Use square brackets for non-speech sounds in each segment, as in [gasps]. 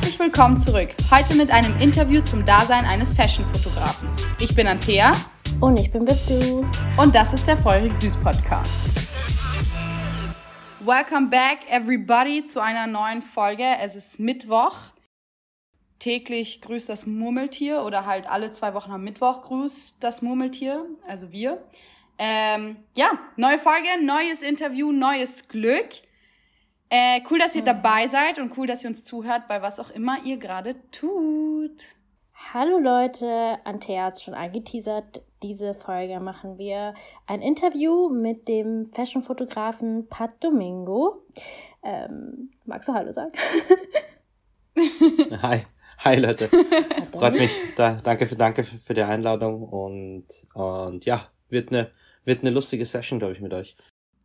Herzlich willkommen zurück. Heute mit einem Interview zum Dasein eines Fashion-Fotografen. Ich bin Antea. Und ich bin Bibdu. Und das ist der Feurig Süß Podcast. Welcome back, everybody, zu einer neuen Folge. Es ist Mittwoch. Täglich grüßt das Murmeltier oder halt alle zwei Wochen am Mittwoch grüßt das Murmeltier, also wir. Ähm, ja, neue Folge, neues Interview, neues Glück. Äh, cool, dass ihr dabei seid und cool, dass ihr uns zuhört, bei was auch immer ihr gerade tut. Hallo Leute, Antea hat schon angeteasert. Diese Folge machen wir ein Interview mit dem Fashion-Fotografen Pat Domingo. Ähm, magst du Hallo sagen? [laughs] [laughs] Hi, hi Leute. Freut mich. Da, danke für danke für die Einladung und und ja, wird eine wird eine lustige Session, glaube ich, mit euch.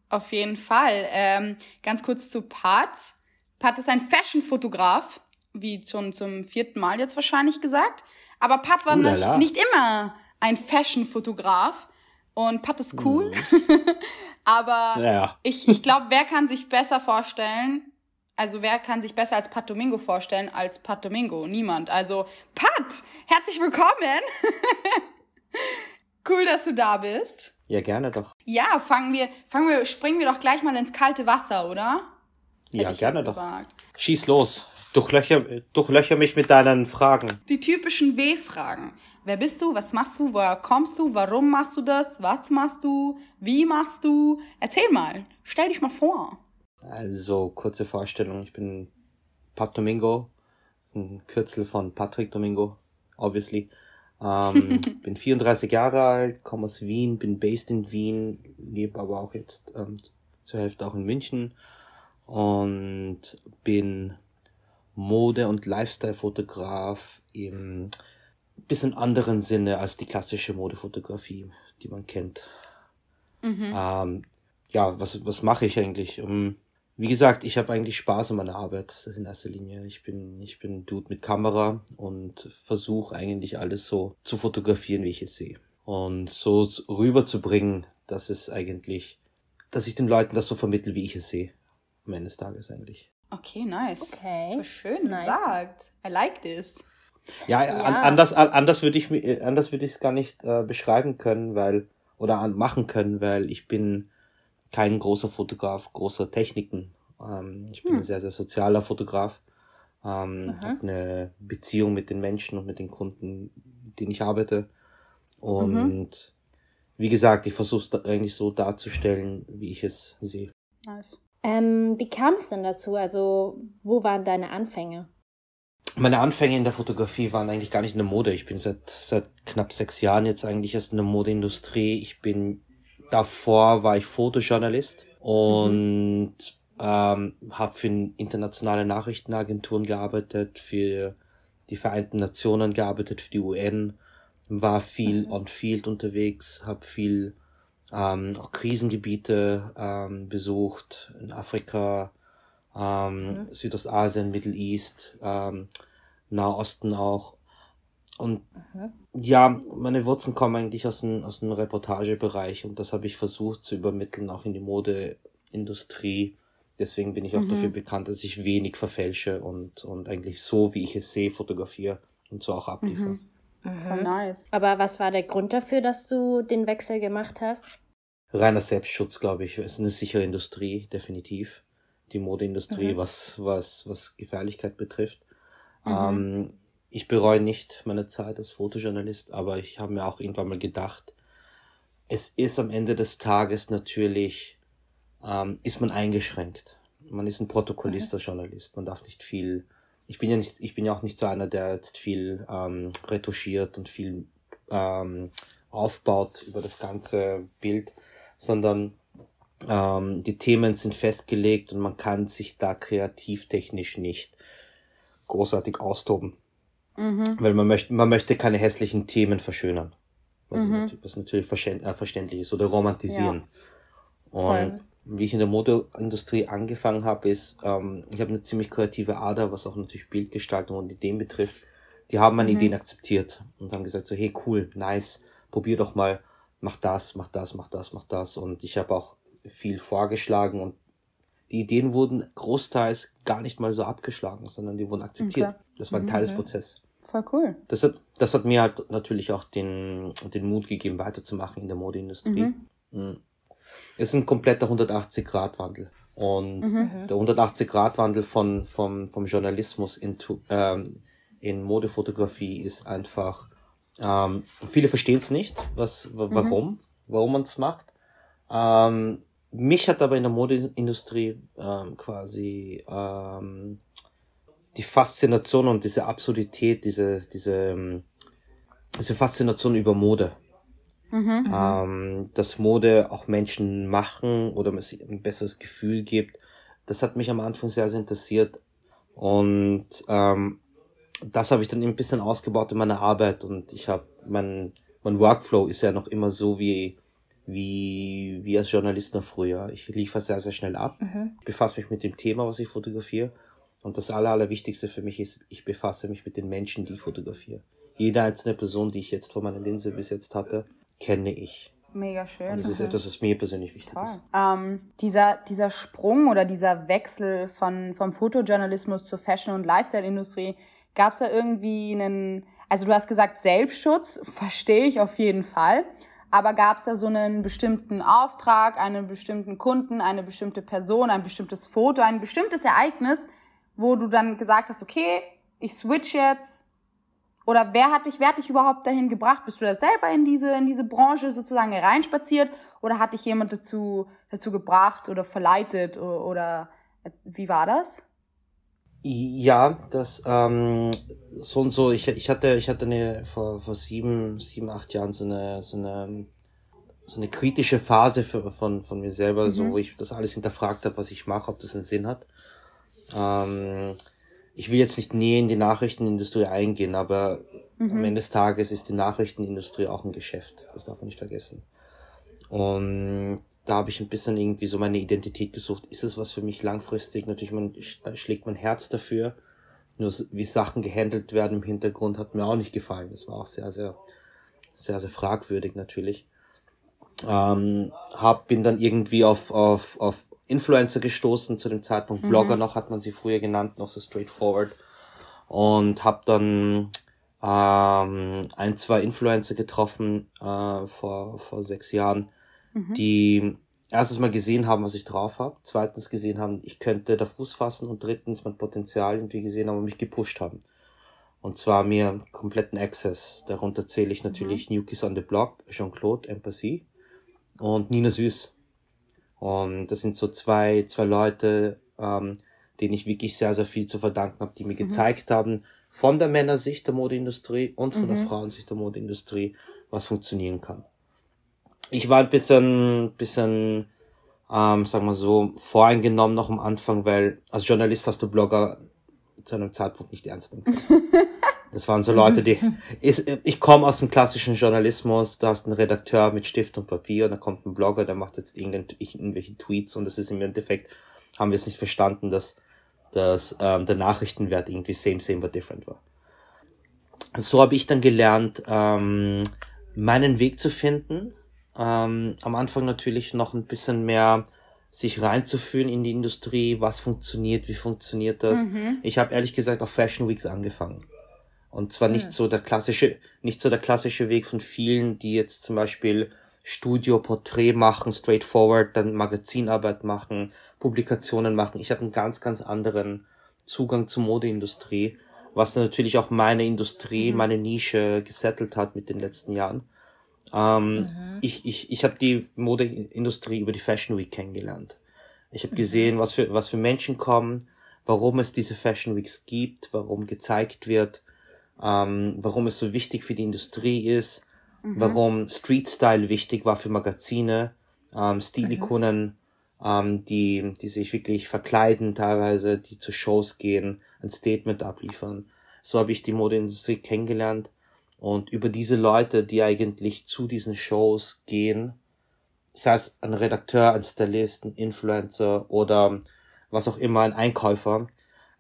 Auf jeden Fall. Ähm, ganz kurz zu Pat. Pat ist ein Fashion-Fotograf, wie schon zum vierten Mal jetzt wahrscheinlich gesagt. Aber Pat war nicht, nicht, immer ein Fashion-Fotograf. Und Pat ist cool. Mhm. [laughs] Aber ja. ich, ich glaube, wer kann sich besser vorstellen, also wer kann sich besser als Pat Domingo vorstellen als Pat Domingo? Niemand. Also Pat, herzlich willkommen. [laughs] cool, dass du da bist. Ja, gerne doch. Ja, fangen wir, fangen wir, springen wir doch gleich mal ins kalte Wasser, oder? Hätte ja, gerne doch. Gesagt. Schieß los. Durchlöcher, durchlöcher mich mit deinen Fragen. Die typischen W-Fragen. Wer bist du? Was machst du? Woher kommst du? Warum machst du das? Was machst du? Wie machst du? Erzähl mal. Stell dich mal vor. Also, kurze Vorstellung. Ich bin Pat Domingo. Ein Kürzel von Patrick Domingo, obviously. Ähm, [laughs] bin 34 Jahre alt, komme aus Wien, bin based in Wien, lebe aber auch jetzt ähm, zur Hälfte auch in München und bin Mode- und Lifestyle-Fotograf im bisschen anderen Sinne als die klassische Modefotografie, die man kennt. Mhm. Ähm, ja, was, was mache ich eigentlich? Um, wie gesagt, ich habe eigentlich Spaß an meiner Arbeit, das ist in erster Linie. Ich bin, ich bin Dude mit Kamera und versuche eigentlich alles so zu fotografieren, wie ich es sehe. Und so rüberzubringen, dass es eigentlich, dass ich den Leuten das so vermittel, wie ich es sehe. Am Ende des Tages eigentlich. Okay, nice. Okay. So schön nice. gesagt. I like this. Ja, ja. An, anders, anders würde ich äh, anders würde ich es gar nicht äh, beschreiben können, weil oder an, machen können, weil ich bin kein großer Fotograf großer Techniken. Ähm, ich bin hm. ein sehr, sehr sozialer Fotograf. Ähm, habe eine Beziehung mit den Menschen und mit den Kunden, mit denen ich arbeite. Und mhm. wie gesagt, ich versuche es eigentlich so darzustellen, wie ich es sehe. Nice. Ähm, wie kam es denn dazu? Also, wo waren deine Anfänge? Meine Anfänge in der Fotografie waren eigentlich gar nicht in der Mode. Ich bin seit, seit knapp sechs Jahren jetzt eigentlich erst in der Modeindustrie. Ich bin davor war ich Fotojournalist und mhm. ähm, habe für internationale Nachrichtenagenturen gearbeitet, für die Vereinten Nationen gearbeitet, für die UN, war viel mhm. on Field unterwegs, habe viel ähm, auch Krisengebiete ähm, besucht in Afrika, ähm, mhm. Südostasien, Middle East, ähm, Nahosten auch und mhm. ja, meine Wurzeln kommen eigentlich aus dem, aus dem Reportagebereich und das habe ich versucht zu übermitteln, auch in die Modeindustrie. Deswegen bin ich auch mhm. dafür bekannt, dass ich wenig verfälsche und, und eigentlich so, wie ich es sehe, fotografiere und so auch abliefere. Mhm. Mhm. Voll nice. Aber was war der Grund dafür, dass du den Wechsel gemacht hast? Reiner Selbstschutz, glaube ich. Es ist eine sichere Industrie, definitiv. Die Modeindustrie, mhm. was, was, was Gefährlichkeit betrifft. Mhm. Ähm, ich bereue nicht meine Zeit als Fotojournalist, aber ich habe mir auch irgendwann mal gedacht, es ist am Ende des Tages natürlich, ähm, ist man eingeschränkt. Man ist ein Protokollister Journalist. Man darf nicht viel, ich bin ja nicht, ich bin ja auch nicht so einer, der jetzt viel ähm, retuschiert und viel ähm, aufbaut über das ganze Bild, sondern ähm, die Themen sind festgelegt und man kann sich da kreativtechnisch nicht großartig austoben. Mhm. Weil man möchte, man möchte keine hässlichen Themen verschönern. Was, mhm. natürlich, was natürlich äh, verständlich ist oder romantisieren. Ja. Und Voll. wie ich in der Modeindustrie angefangen habe, ist, ähm, ich habe eine ziemlich kreative Ader, was auch natürlich Bildgestaltung und Ideen betrifft. Die haben meine mhm. Ideen akzeptiert und haben gesagt so, hey cool, nice, probier doch mal, mach das, mach das, mach das, mach das. Und ich habe auch viel vorgeschlagen und die Ideen wurden großteils gar nicht mal so abgeschlagen, sondern die wurden akzeptiert. Okay. Das war ein Teil mhm. des Prozesses. Voll cool. Das hat, das hat mir halt natürlich auch den, den Mut gegeben, weiterzumachen in der Modeindustrie. Mhm. mhm. Es ist ein kompletter 180-Grad-Wandel. Und mhm. der 180-Grad-Wandel von, vom, vom Journalismus in, ähm, in Modefotografie ist einfach, ähm, viele verstehen es nicht, was, warum, mhm. warum man es macht. Ähm, mich hat aber in der Modeindustrie ähm, quasi ähm, die Faszination und diese Absurdität, diese, diese, ähm, diese Faszination über Mode. Mhm. Ähm, dass Mode auch Menschen machen oder sich ein besseres Gefühl gibt. Das hat mich am Anfang sehr, sehr interessiert. Und ähm, das habe ich dann ein bisschen ausgebaut in meiner Arbeit und ich habe mein, mein Workflow ist ja noch immer so wie wie, wie als Journalist noch früher. Ich liefere sehr, sehr schnell ab, mhm. befasse mich mit dem Thema, was ich fotografiere. Und das Aller, Allerwichtigste für mich ist, ich befasse mich mit den Menschen, die ich fotografiere. Jede einzelne Person, die ich jetzt vor meiner Linse bis jetzt hatte, kenne ich. Mega schön. Und das ist etwas, was mir persönlich wichtig Toll. ist. Ähm, dieser, dieser Sprung oder dieser Wechsel von, vom Fotojournalismus zur Fashion- und Lifestyle-Industrie, gab es da irgendwie einen, also du hast gesagt Selbstschutz, [laughs] verstehe ich auf jeden Fall. Aber gab es da so einen bestimmten Auftrag, einen bestimmten Kunden, eine bestimmte Person, ein bestimmtes Foto, ein bestimmtes Ereignis, wo du dann gesagt hast, okay, ich switch jetzt? Oder wer hat dich, wer hat dich überhaupt dahin gebracht? Bist du da selber in diese, in diese Branche sozusagen reinspaziert? Oder hat dich jemand dazu, dazu gebracht oder verleitet? Oder, oder wie war das? Ja, das ähm, so und so. Ich, ich hatte ich hatte eine vor vor sieben sieben acht Jahren so eine so eine so eine kritische Phase für, von von mir selber, mhm. so wo ich das alles hinterfragt habe, was ich mache, ob das einen Sinn hat. Ähm, ich will jetzt nicht näher in die Nachrichtenindustrie eingehen, aber mhm. am Ende des Tages ist die Nachrichtenindustrie auch ein Geschäft. Das darf man nicht vergessen. Und da habe ich ein bisschen irgendwie so meine Identität gesucht. Ist es was für mich langfristig? Natürlich man, schlägt mein Herz dafür. Nur wie Sachen gehandelt werden im Hintergrund hat mir auch nicht gefallen. Das war auch sehr, sehr, sehr, sehr fragwürdig natürlich. Ähm, hab, bin dann irgendwie auf, auf, auf Influencer gestoßen, zu dem Zeitpunkt mhm. Blogger noch, hat man sie früher genannt, noch so straightforward. Und hab dann ähm, ein, zwei Influencer getroffen äh, vor, vor sechs Jahren, Mhm. die erstens mal gesehen haben, was ich drauf habe, zweitens gesehen haben, ich könnte da Fuß fassen und drittens mein Potenzial irgendwie gesehen haben und mich gepusht haben. Und zwar mir kompletten Access. Darunter zähle ich natürlich mhm. New Kids on the Block, Jean-Claude, Empathy und Nina Süß. Und das sind so zwei, zwei Leute, ähm, denen ich wirklich sehr, sehr viel zu verdanken habe, die mir mhm. gezeigt haben, von der Männersicht der Modeindustrie und von mhm. der Frauensicht der Modeindustrie, was funktionieren kann ich war ein bisschen, bisschen, ähm, sagen wir so, voreingenommen noch am Anfang, weil als Journalist hast du Blogger zu einem Zeitpunkt nicht ernst nehmen können. [laughs] Das waren so Leute, die, ich, ich komme aus dem klassischen Journalismus, da hast einen Redakteur mit Stift und Papier und da kommt ein Blogger, der macht jetzt irgendwelche Tweets und das ist im Endeffekt, haben wir es nicht verstanden, dass, dass ähm, der Nachrichtenwert irgendwie same, same, but different war. So habe ich dann gelernt, ähm, meinen Weg zu finden, ähm, am Anfang natürlich noch ein bisschen mehr sich reinzuführen in die Industrie, was funktioniert, wie funktioniert das. Mhm. Ich habe ehrlich gesagt auf Fashion Weeks angefangen. Und zwar nicht mhm. so der klassische, nicht so der klassische Weg von vielen, die jetzt zum Beispiel Studio, Porträt machen, straightforward, dann Magazinarbeit machen, Publikationen machen. Ich habe einen ganz, ganz anderen Zugang zur Modeindustrie, was natürlich auch meine Industrie, mhm. meine Nische gesettelt hat mit den letzten Jahren. Ähm, mhm. Ich, ich, ich habe die Modeindustrie über die Fashion Week kennengelernt. Ich habe mhm. gesehen, was für, was für Menschen kommen, warum es diese Fashion Weeks gibt, warum gezeigt wird, ähm, warum es so wichtig für die Industrie ist, mhm. warum Street Style wichtig war für Magazine, ähm, Stilikonen, mhm. ähm, die, die sich wirklich verkleiden teilweise, die zu Shows gehen, ein Statement abliefern. So habe ich die Modeindustrie kennengelernt und über diese Leute, die eigentlich zu diesen Shows gehen, sei es ein Redakteur, ein Stylist, ein Influencer oder was auch immer, ein Einkäufer,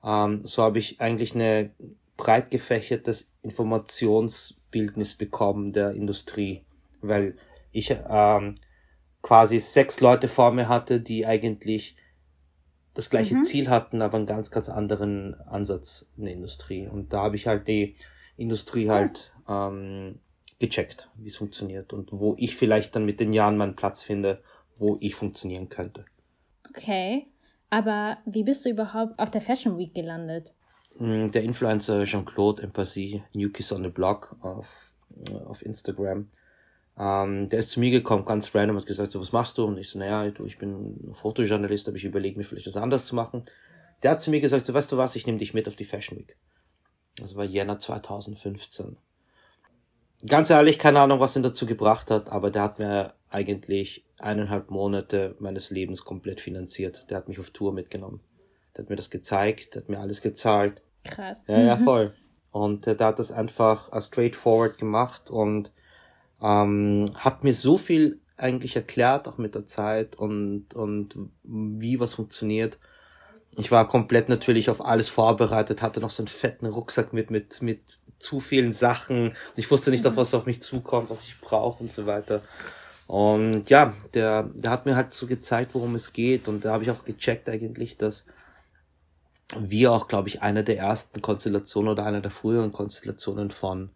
ähm, so habe ich eigentlich eine breit gefächertes Informationsbildnis bekommen der Industrie, weil ich ähm, quasi sechs Leute vor mir hatte, die eigentlich das gleiche mhm. Ziel hatten, aber einen ganz, ganz anderen Ansatz in der Industrie. Und da habe ich halt die Industrie halt ähm, gecheckt, wie es funktioniert und wo ich vielleicht dann mit den Jahren meinen Platz finde, wo ich funktionieren könnte. Okay, aber wie bist du überhaupt auf der Fashion Week gelandet? Mm, der Influencer Jean-Claude Empathie, New Kiss on the Block auf, auf Instagram, ähm, der ist zu mir gekommen, ganz random, hat gesagt, so, was machst du? Und ich so, naja, du, ich bin Fotojournalist, aber ich überlege mir vielleicht was anderes zu machen. Der hat zu mir gesagt, so, weißt du was, ich nehme dich mit auf die Fashion Week. Das war Jänner 2015. Ganz ehrlich, keine Ahnung, was ihn dazu gebracht hat, aber der hat mir eigentlich eineinhalb Monate meines Lebens komplett finanziert. Der hat mich auf Tour mitgenommen. Der hat mir das gezeigt, der hat mir alles gezahlt. Krass. Ja, ja, voll. Und äh, der hat das einfach uh, straightforward gemacht und ähm, hat mir so viel eigentlich erklärt, auch mit der Zeit und, und wie was funktioniert. Ich war komplett natürlich auf alles vorbereitet, hatte noch so einen fetten Rucksack mit, mit, mit zu vielen Sachen. Ich wusste nicht, auf was auf mich zukommt, was ich brauche und so weiter. Und ja, der, der hat mir halt so gezeigt, worum es geht. Und da habe ich auch gecheckt eigentlich, dass wir auch, glaube ich, eine der ersten Konstellationen oder einer der früheren Konstellationen von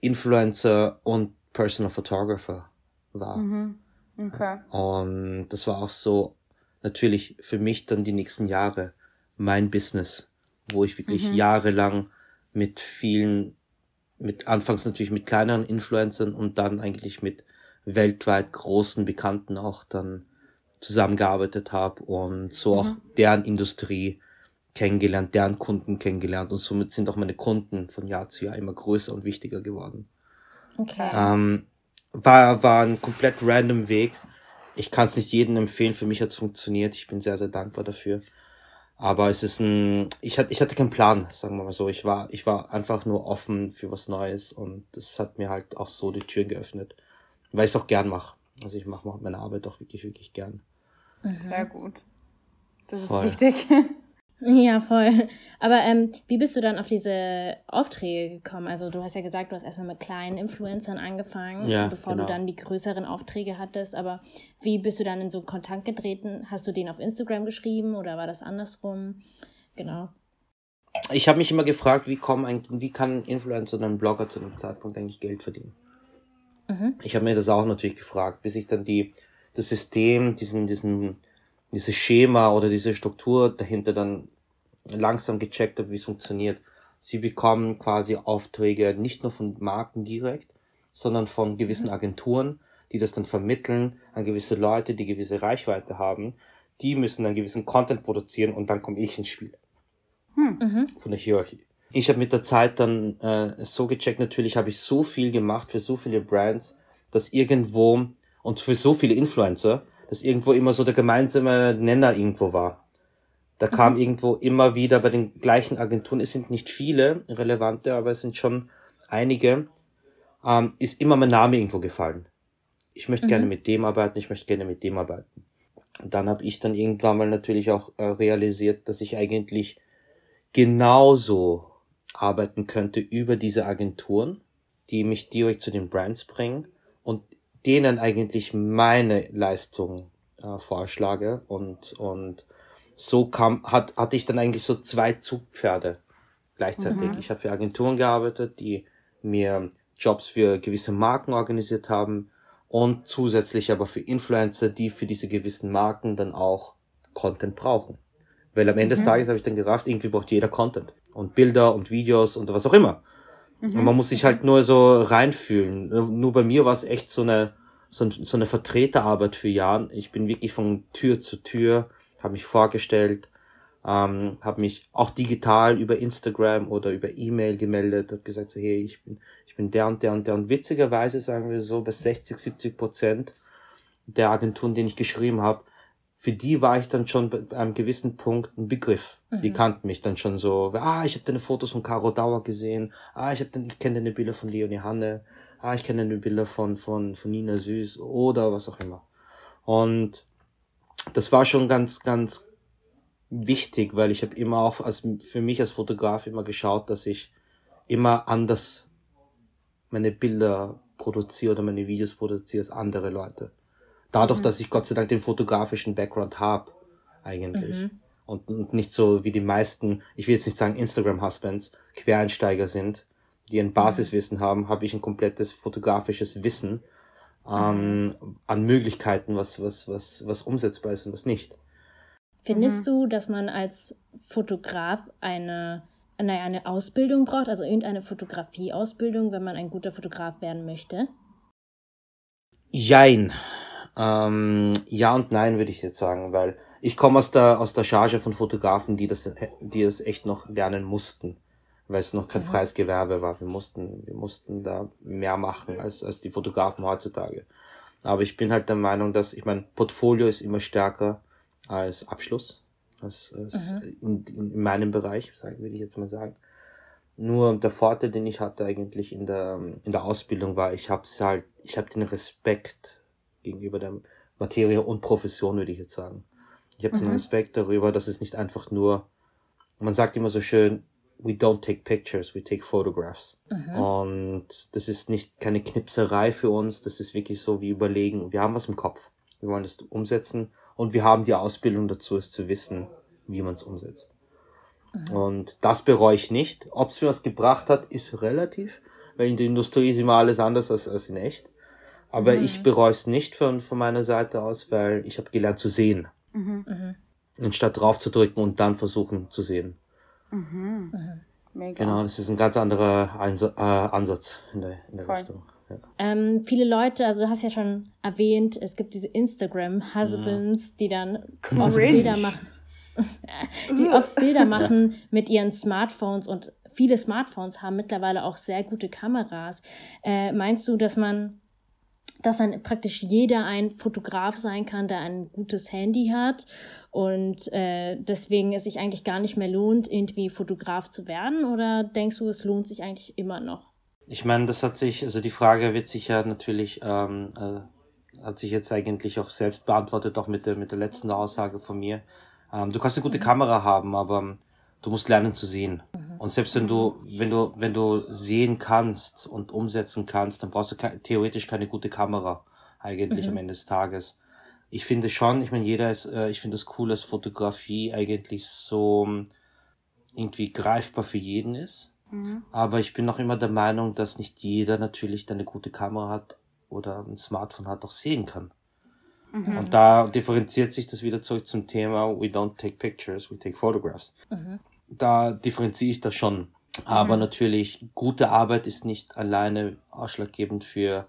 Influencer und Personal Photographer war. Mhm. Okay. Und das war auch so natürlich für mich dann die nächsten Jahre mein Business, wo ich wirklich mhm. jahrelang mit vielen, mit anfangs natürlich mit kleineren Influencern und dann eigentlich mit weltweit großen Bekannten auch dann zusammengearbeitet habe und so mhm. auch deren Industrie kennengelernt, deren Kunden kennengelernt und somit sind auch meine Kunden von Jahr zu Jahr immer größer und wichtiger geworden. Okay. Ähm, war, war ein komplett random Weg. Ich kann es nicht jedem empfehlen. Für mich hat es funktioniert. Ich bin sehr, sehr dankbar dafür. Aber es ist ein, ich hatte, ich hatte keinen Plan, sagen wir mal so. Ich war, ich war einfach nur offen für was Neues und das hat mir halt auch so die Türen geöffnet, weil ich es auch gern mache. Also ich mache meine Arbeit auch wirklich, wirklich gern. Sehr gut. Das ist Voll. wichtig. [laughs] Ja, voll. Aber ähm, wie bist du dann auf diese Aufträge gekommen? Also du hast ja gesagt, du hast erstmal mit kleinen Influencern angefangen, ja, bevor genau. du dann die größeren Aufträge hattest. Aber wie bist du dann in so Kontakt getreten? Hast du den auf Instagram geschrieben oder war das andersrum? Genau. Ich habe mich immer gefragt, wie, kommen wie kann ein Influencer oder ein Blogger zu einem Zeitpunkt eigentlich Geld verdienen? Mhm. Ich habe mir das auch natürlich gefragt, bis ich dann die das System, diesen, diesen dieses Schema oder diese Struktur dahinter dann langsam gecheckt habe, wie es funktioniert. Sie bekommen quasi Aufträge nicht nur von Marken direkt, sondern von gewissen mhm. Agenturen, die das dann vermitteln an gewisse Leute, die gewisse Reichweite haben. Die müssen dann gewissen Content produzieren und dann komme ich ins Spiel. Hm. Mhm. Von der Hierarchie. Ich habe mit der Zeit dann äh, so gecheckt, natürlich habe ich so viel gemacht für so viele Brands, dass irgendwo und für so viele Influencer, dass irgendwo immer so der gemeinsame Nenner irgendwo war. Da mhm. kam irgendwo immer wieder bei den gleichen Agenturen, es sind nicht viele relevante, aber es sind schon einige, ähm, ist immer mein Name irgendwo gefallen. Ich möchte mhm. gerne mit dem arbeiten, ich möchte gerne mit dem arbeiten. Und dann habe ich dann irgendwann mal natürlich auch äh, realisiert, dass ich eigentlich genauso arbeiten könnte über diese Agenturen, die mich direkt zu den Brands bringen denen eigentlich meine Leistung äh, vorschlage und und so kam hat hatte ich dann eigentlich so zwei Zugpferde gleichzeitig. Mhm. Ich habe für Agenturen gearbeitet, die mir Jobs für gewisse Marken organisiert haben und zusätzlich aber für Influencer, die für diese gewissen Marken dann auch Content brauchen. Weil am Ende mhm. des Tages habe ich dann gerafft, irgendwie braucht jeder Content und Bilder und Videos und was auch immer. Mhm. Und man muss sich halt nur so reinfühlen. Nur bei mir war es echt so eine, so, so eine Vertreterarbeit für Jahren. Ich bin wirklich von Tür zu Tür, habe mich vorgestellt, ähm, habe mich auch digital über Instagram oder über E-Mail gemeldet, habe gesagt, so, hey, ich bin, ich bin der und der und der. Und witzigerweise sagen wir so, bei 60, 70 Prozent der Agenturen, denen ich geschrieben habe, für die war ich dann schon bei einem gewissen Punkt ein Begriff. Mhm. Die kannten mich dann schon so, ah, ich habe deine Fotos von Caro Dauer gesehen, ah, ich, hab den, ich kenne deine Bilder von Leonie Hanne, ah, ich kenne deine Bilder von, von, von Nina Süß oder was auch immer. Und das war schon ganz, ganz wichtig, weil ich habe immer auch als, für mich als Fotograf immer geschaut, dass ich immer anders meine Bilder produziere oder meine Videos produziere als andere Leute. Dadurch, mhm. dass ich Gott sei Dank den fotografischen Background habe, eigentlich. Mhm. Und, und nicht so wie die meisten, ich will jetzt nicht sagen Instagram-Husbands, Quereinsteiger sind, die ein Basiswissen haben, habe ich ein komplettes fotografisches Wissen ähm, an Möglichkeiten, was, was, was, was umsetzbar ist und was nicht. Findest mhm. du, dass man als Fotograf eine, naja, eine Ausbildung braucht, also irgendeine Fotografieausbildung, wenn man ein guter Fotograf werden möchte? Jein. Ähm, ja und nein, würde ich jetzt sagen, weil ich komme aus der, aus der Charge von Fotografen, die das, die das echt noch lernen mussten, weil es noch kein mhm. freies Gewerbe war. Wir mussten, wir mussten da mehr machen als, als die Fotografen heutzutage. Aber ich bin halt der Meinung, dass, ich mein Portfolio ist immer stärker als Abschluss, als, als mhm. in, in meinem Bereich, würde ich jetzt mal sagen. Nur der Vorteil, den ich hatte eigentlich in der, in der Ausbildung war, ich habe halt, ich habe den Respekt gegenüber der Materie und Profession, würde ich jetzt sagen. Ich habe mhm. den Respekt darüber, dass es nicht einfach nur, man sagt immer so schön, we don't take pictures, we take photographs. Mhm. Und das ist nicht keine Knipserei für uns, das ist wirklich so wie überlegen, wir haben was im Kopf. Wir wollen das umsetzen und wir haben die Ausbildung dazu, es zu wissen, wie man es umsetzt. Mhm. Und das bereue ich nicht. Ob es mir was gebracht hat, ist relativ, weil in der Industrie ist immer alles anders als, als in echt. Aber mhm. ich bereue es nicht von, von meiner Seite aus, weil ich habe gelernt zu sehen. Mhm. mhm. Anstatt drauf zu drücken und dann versuchen zu sehen. Mhm. mhm. Mega. Genau, das ist ein ganz anderer Einsa äh, Ansatz in der, in der Richtung. Ja. Ähm, viele Leute, also du hast ja schon erwähnt, es gibt diese Instagram-Husbands, ja. die dann oft Bilder machen. [laughs] die oft Bilder [laughs] machen mit ihren Smartphones und viele Smartphones haben mittlerweile auch sehr gute Kameras. Äh, meinst du, dass man dass dann praktisch jeder ein Fotograf sein kann, der ein gutes Handy hat und äh, deswegen es sich eigentlich gar nicht mehr lohnt, irgendwie Fotograf zu werden? Oder denkst du, es lohnt sich eigentlich immer noch? Ich meine, das hat sich, also die Frage wird sich ja natürlich, ähm, äh, hat sich jetzt eigentlich auch selbst beantwortet, auch mit der, mit der letzten Aussage von mir. Ähm, du kannst eine gute mhm. Kamera haben, aber du musst lernen zu sehen. Mhm. Und selbst wenn du, wenn du, wenn du sehen kannst und umsetzen kannst, dann brauchst du ke theoretisch keine gute Kamera eigentlich mhm. am Ende des Tages. Ich finde schon, ich meine, jeder ist, äh, ich finde es das cool, dass Fotografie eigentlich so ähm, irgendwie greifbar für jeden ist. Mhm. Aber ich bin noch immer der Meinung, dass nicht jeder natürlich, der eine gute Kamera hat oder ein Smartphone hat, auch sehen kann. Mhm. Und da differenziert sich das wieder zurück zum Thema We don't take pictures, we take photographs. Mhm da differenziere ich das schon. Aber mhm. natürlich, gute Arbeit ist nicht alleine ausschlaggebend für,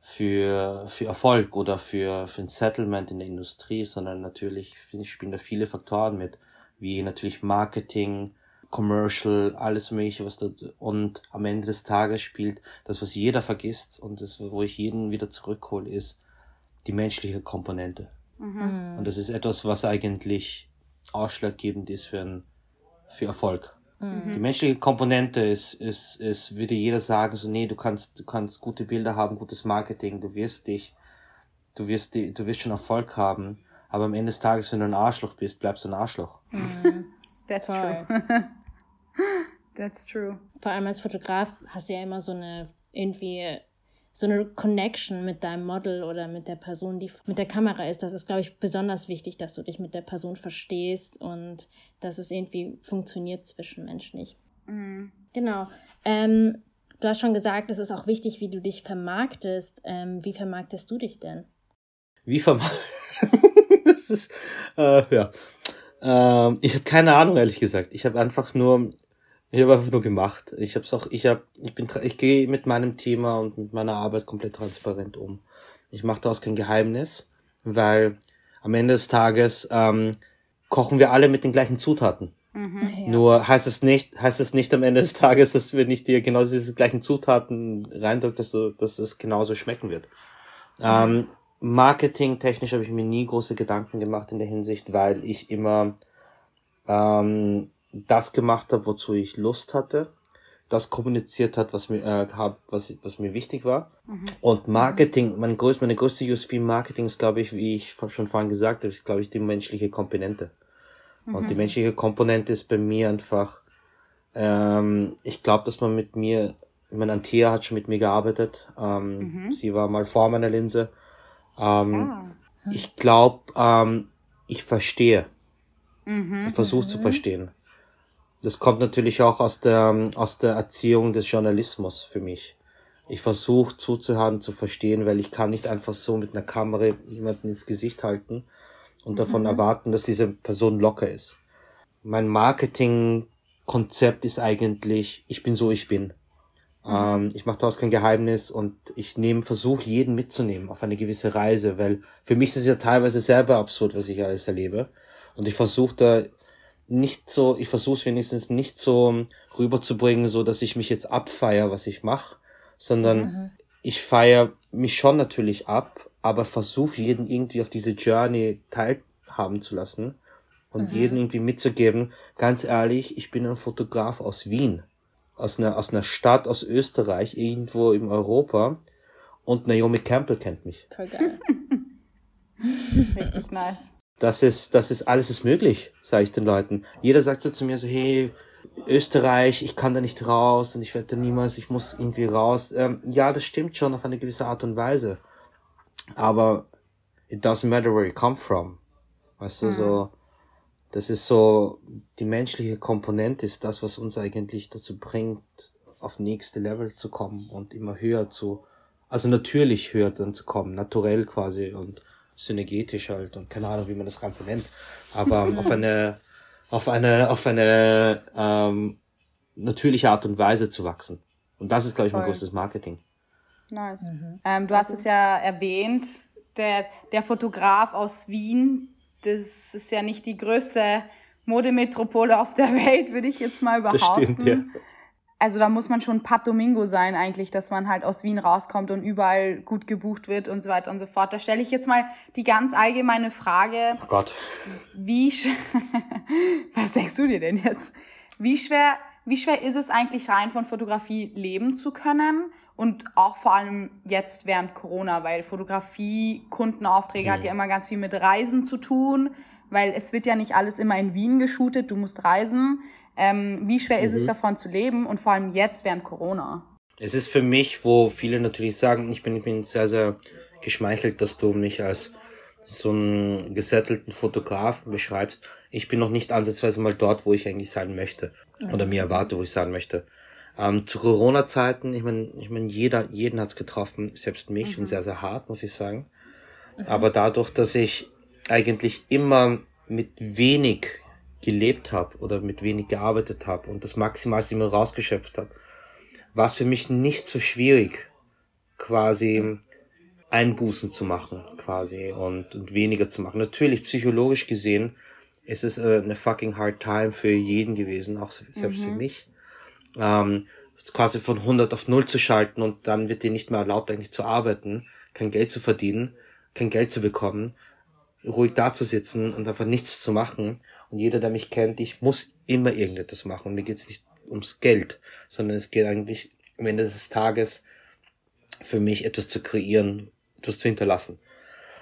für, für Erfolg oder für, für ein Settlement in der Industrie, sondern natürlich, spielen da viele Faktoren mit, wie natürlich Marketing, Commercial, alles mögliche, was da, und am Ende des Tages spielt das, was jeder vergisst und das, wo ich jeden wieder zurückhole, ist die menschliche Komponente. Mhm. Und das ist etwas, was eigentlich ausschlaggebend ist für ein für Erfolg. Mhm. Die menschliche Komponente ist, ist, ist, würde jeder sagen, so, nee, du kannst, du kannst gute Bilder haben, gutes Marketing, du wirst dich, du wirst die, du wirst schon Erfolg haben, aber am Ende des Tages, wenn du ein Arschloch bist, bleibst du ein Arschloch. Mhm. [laughs] That's true. [laughs] That's true. Vor allem als Fotograf hast du ja immer so eine irgendwie so eine Connection mit deinem Model oder mit der Person, die mit der Kamera ist. Das ist, glaube ich, besonders wichtig, dass du dich mit der Person verstehst und dass es irgendwie funktioniert zwischenmenschlich. Mhm. Genau. Ähm, du hast schon gesagt, es ist auch wichtig, wie du dich vermarktest. Ähm, wie vermarktest du dich denn? Wie vermarktest [laughs] Das ist, äh, ja. Ähm, ich habe keine Ahnung, ehrlich gesagt. Ich habe einfach nur ich habe einfach nur gemacht. Ich habe auch, ich habe, ich bin, ich gehe mit meinem Thema und mit meiner Arbeit komplett transparent um. Ich mache daraus kein Geheimnis, weil am Ende des Tages ähm, kochen wir alle mit den gleichen Zutaten. Mhm, ja. Nur heißt es nicht, heißt es nicht am Ende des Tages, dass wenn ich dir genau diese gleichen Zutaten reindrücke, dass, du, dass es genauso schmecken wird. Mhm. Ähm, Marketing technisch habe ich mir nie große Gedanken gemacht in der Hinsicht, weil ich immer ähm, das gemacht habe, wozu ich Lust hatte, das kommuniziert hat, was mir äh, hab, was was mir wichtig war. Mhm. Und Marketing, meine größte meine größte USP Marketing ist, glaube ich, wie ich schon vorhin gesagt habe, ist glaube ich die menschliche Komponente. Mhm. Und die mhm. menschliche Komponente ist bei mir einfach, ähm, ich glaube, dass man mit mir, ich meine, Antea hat schon mit mir gearbeitet. Ähm, mhm. Sie war mal vor meiner Linse. Ähm, ah. Ich glaube, ähm, ich verstehe Mhm. Ich versuche mhm. zu verstehen. Das kommt natürlich auch aus der, aus der Erziehung des Journalismus für mich. Ich versuche zuzuhören, zu verstehen, weil ich kann nicht einfach so mit einer Kamera jemanden ins Gesicht halten und davon mhm. erwarten, dass diese Person locker ist. Mein Marketingkonzept ist eigentlich, ich bin so, ich bin. Mhm. Ähm, ich mache daraus kein Geheimnis und ich nehme, versuche jeden mitzunehmen auf eine gewisse Reise, weil für mich ist es ja teilweise selber absurd, was ich alles erlebe. Und ich versuche da nicht so, ich versuche es wenigstens nicht so rüberzubringen, so dass ich mich jetzt abfeier, was ich mache, sondern mhm. ich feiere mich schon natürlich ab, aber versuche jeden irgendwie auf diese Journey teilhaben zu lassen und mhm. jeden irgendwie mitzugeben. Ganz ehrlich, ich bin ein Fotograf aus Wien, aus einer, aus einer Stadt aus Österreich, irgendwo in Europa und Naomi Campbell kennt mich. Voll geil. [laughs] Richtig nice. Das ist, das ist alles ist möglich, sage ich den Leuten. Jeder sagt so zu mir so, hey, Österreich, ich kann da nicht raus und ich werde da niemals, ich muss irgendwie raus. Ähm, ja, das stimmt schon auf eine gewisse Art und Weise. Aber it doesn't matter where you come from. Weißt du, mhm. so, das ist so, die menschliche Komponente ist das, was uns eigentlich dazu bringt, auf nächste Level zu kommen und immer höher zu, also natürlich höher dann zu kommen, naturell quasi und synergetisch halt und keine Ahnung, wie man das Ganze nennt, aber auf [laughs] eine, auf eine, auf eine ähm, natürliche Art und Weise zu wachsen. Und das ist, glaube ich, mein Voll. größtes Marketing. Nice. Mhm. Ähm, du hast es ja erwähnt, der, der Fotograf aus Wien, das ist ja nicht die größte Modemetropole auf der [laughs] Welt, würde ich jetzt mal behaupten. Das stimmt, ja. Also da muss man schon Pat Domingo sein eigentlich, dass man halt aus Wien rauskommt und überall gut gebucht wird und so weiter und so fort. Da stelle ich jetzt mal die ganz allgemeine Frage. Oh Gott. Wie, [laughs] was denkst du dir denn jetzt? Wie schwer, wie schwer ist es eigentlich rein von Fotografie leben zu können? Und auch vor allem jetzt während Corona, weil Fotografie, Kundenaufträge mhm. hat ja immer ganz viel mit Reisen zu tun, weil es wird ja nicht alles immer in Wien geshootet, du musst reisen. Ähm, wie schwer mhm. ist es mhm. davon zu leben und vor allem jetzt während Corona? Es ist für mich, wo viele natürlich sagen, ich bin, ich bin sehr, sehr geschmeichelt, dass du mich als so einen gesettelten Fotografen beschreibst. Ich bin noch nicht ansatzweise mal dort, wo ich eigentlich sein möchte. Mhm. Oder mir erwarte, wo ich sein möchte. Ähm, zu Corona-Zeiten, ich meine, ich mein, jeder, jeden hat's getroffen, selbst mich, mhm. und sehr, sehr hart, muss ich sagen. Mhm. Aber dadurch, dass ich eigentlich immer mit wenig gelebt habe oder mit wenig gearbeitet habe und das Maximalste immer rausgeschöpft habe, war es für mich nicht so schwierig, quasi Einbußen zu machen, quasi, und, und weniger zu machen. Natürlich, psychologisch gesehen, ist es äh, eine fucking hard time für jeden gewesen, auch selbst mhm. für mich. Ähm, quasi von 100 auf 0 zu schalten und dann wird dir nicht mehr erlaubt, eigentlich zu arbeiten, kein Geld zu verdienen, kein Geld zu bekommen, ruhig da zu sitzen und einfach nichts zu machen und jeder, der mich kennt, ich muss immer irgendetwas machen. Und mir geht es nicht ums Geld, sondern es geht eigentlich am Ende des Tages für mich etwas zu kreieren, etwas zu hinterlassen.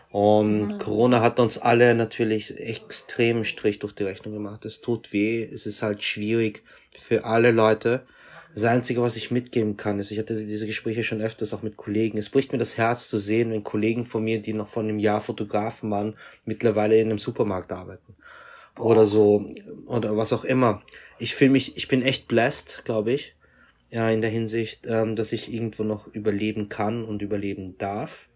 Und mhm. Corona hat uns alle natürlich extrem Strich durch die Rechnung gemacht. Es tut weh, es ist halt schwierig für alle Leute. Das Einzige, was ich mitgeben kann, ist, ich hatte diese Gespräche schon öfters auch mit Kollegen. Es bricht mir das Herz zu sehen, wenn Kollegen von mir, die noch vor einem Jahr Fotografen waren, mittlerweile in einem Supermarkt arbeiten oder so oder was auch immer. Ich fühle mich, ich bin echt blessed, glaube ich, ja, in der Hinsicht, ähm, dass ich irgendwo noch überleben kann und überleben darf.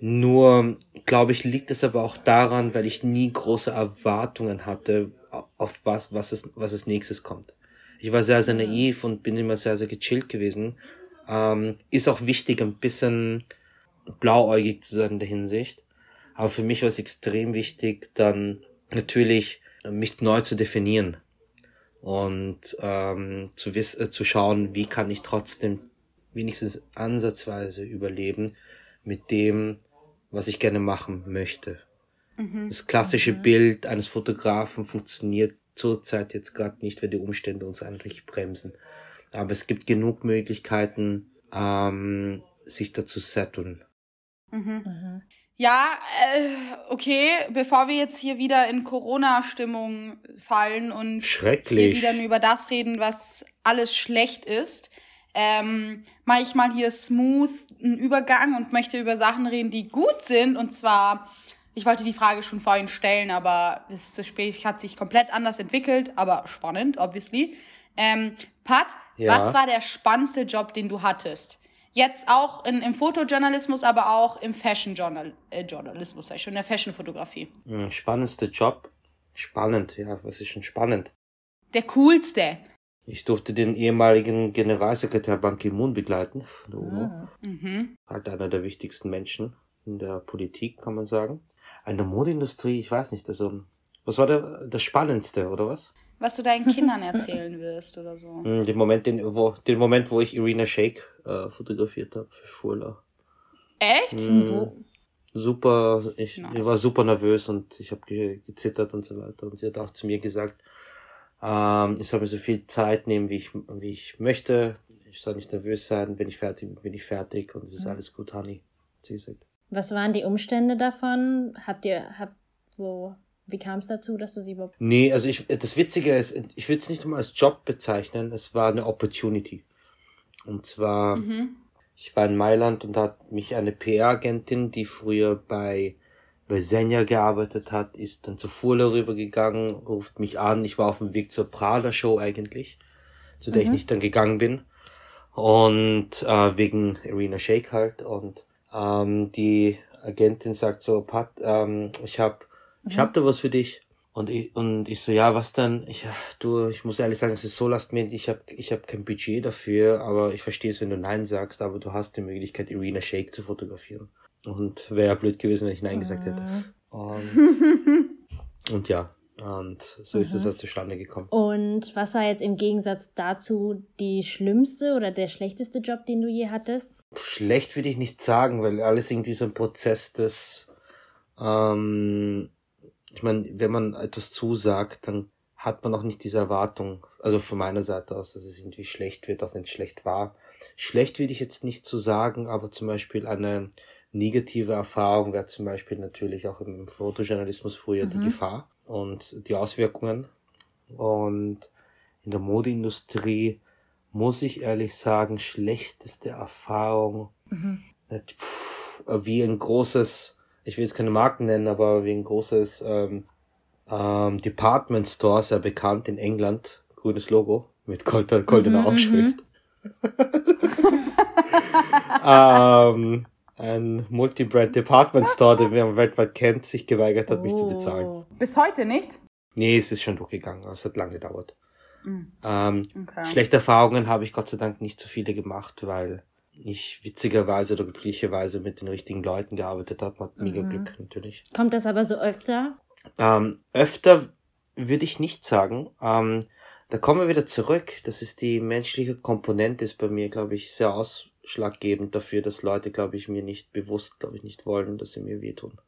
Nur, glaube ich, liegt es aber auch daran, weil ich nie große Erwartungen hatte, auf was, was es, was es nächstes kommt. Ich war sehr, sehr naiv und bin immer sehr, sehr gechillt gewesen. Ähm, ist auch wichtig, ein bisschen blauäugig zu sein in der Hinsicht. Aber für mich war es extrem wichtig, dann natürlich äh, mich neu zu definieren und ähm, zu, wiss äh, zu schauen, wie kann ich trotzdem wenigstens ansatzweise überleben mit dem, was ich gerne machen möchte. Mhm. Das klassische mhm. Bild eines Fotografen funktioniert zurzeit jetzt gerade nicht, weil die Umstände uns eigentlich bremsen. Aber es gibt genug Möglichkeiten, ähm, sich dazu setteln. Mhm. Ja, äh, okay, bevor wir jetzt hier wieder in Corona-Stimmung fallen und hier wieder nur über das reden, was alles schlecht ist, ähm, mache ich mal hier smooth einen Übergang und möchte über Sachen reden, die gut sind. Und zwar, Ich wollte die Frage schon vorhin stellen, aber das Gespräch hat sich komplett anders entwickelt, aber spannend, obviously. Ähm, Pat, ja. was war der spannendste Job, den du hattest? Jetzt auch in, im Fotojournalismus, aber auch im Fashion-Journalismus, äh, schon in der Fashion-Fotografie. Spannendste Job? Spannend, ja, was ist schon spannend? Der coolste. Ich durfte den ehemaligen Generalsekretär Ban Ki-moon begleiten von der UNO. Ah. Mhm. Halt einer der wichtigsten Menschen in der Politik, kann man sagen. In der Modeindustrie, ich weiß nicht, also, was war der, das Spannendste, oder was? Was du deinen Kindern erzählen wirst oder so. [laughs] Hm, den Moment, den, wo, den Moment, wo ich Irina Shake äh, fotografiert habe für Fuller. Echt? Mhm. Super, ich, nice. ich war super nervös und ich habe ge gezittert und so weiter. Und sie hat auch zu mir gesagt, ähm, ich soll mir so viel Zeit nehmen, wie ich, wie ich möchte. Ich soll nicht nervös sein. Wenn ich fertig bin, bin ich fertig und es ist mhm. alles gut, Honey. Sie gesagt. Was waren die Umstände davon? Habt ihr, habt, wo, wie kam es dazu, dass du sie überhaupt. Nee, also ich, das Witzige ist, ich würde es nicht mal als Job bezeichnen, es war eine Opportunity. Und zwar, mhm. ich war in Mailand und da hat mich eine PR-Agentin, die früher bei bei Senja gearbeitet hat, ist dann zu Furla rübergegangen, ruft mich an. Ich war auf dem Weg zur Prada Show eigentlich, zu der mhm. ich nicht dann gegangen bin. Und äh, wegen Arena Shake halt. Und ähm, die Agentin sagt so, Pat, ähm, ich hab, mhm. ich hab da was für dich. Und ich, und ich so, ja, was dann? Ich, du, ich muss ehrlich sagen, es ist so lastmindig, ich habe ich hab kein Budget dafür, aber ich verstehe es, wenn du Nein sagst, aber du hast die Möglichkeit, Irina Shake zu fotografieren. Und wäre ja blöd gewesen, wenn ich Nein gesagt hätte. Mhm. Und, [laughs] und ja, und so ist es mhm. zustande gekommen. Und was war jetzt im Gegensatz dazu die schlimmste oder der schlechteste Job, den du je hattest? Schlecht würde ich nicht sagen, weil alles in diesem Prozess des, ähm, ich meine, wenn man etwas zusagt, dann hat man auch nicht diese Erwartung, also von meiner Seite aus, dass es irgendwie schlecht wird, auch wenn es schlecht war. Schlecht würde ich jetzt nicht zu so sagen, aber zum Beispiel eine negative Erfahrung wäre zum Beispiel natürlich auch im Fotojournalismus früher mhm. die Gefahr und die Auswirkungen. Und in der Modeindustrie muss ich ehrlich sagen, schlechteste Erfahrung. Mhm. Wie ein großes, ich will jetzt keine Marken nennen, aber wie ein großes ähm, ähm, Department Store, sehr bekannt in England, grünes Logo mit goldener, goldener mhm, Aufschrift. [laughs] ähm, ein Multibrand Department Store, den man weltweit kennt, sich geweigert hat, oh. mich zu bezahlen. Oh. Bis heute nicht? Nee, es ist schon durchgegangen, aber es hat lange gedauert. Mhm. Ähm, okay. Schlechte Erfahrungen habe ich Gott sei Dank nicht so viele gemacht, weil ich witzigerweise oder glücklicherweise mit den richtigen Leuten gearbeitet habe. Hat mega mhm. Glück natürlich. Kommt das aber so öfter? Ähm, öfter würde ich nicht sagen. Ähm, da kommen wir wieder zurück. Das ist die menschliche Komponente, ist bei mir, glaube ich, sehr aus ausschlaggebend dafür, dass Leute, glaube ich, mir nicht bewusst, glaube ich, nicht wollen, dass sie mir wehtun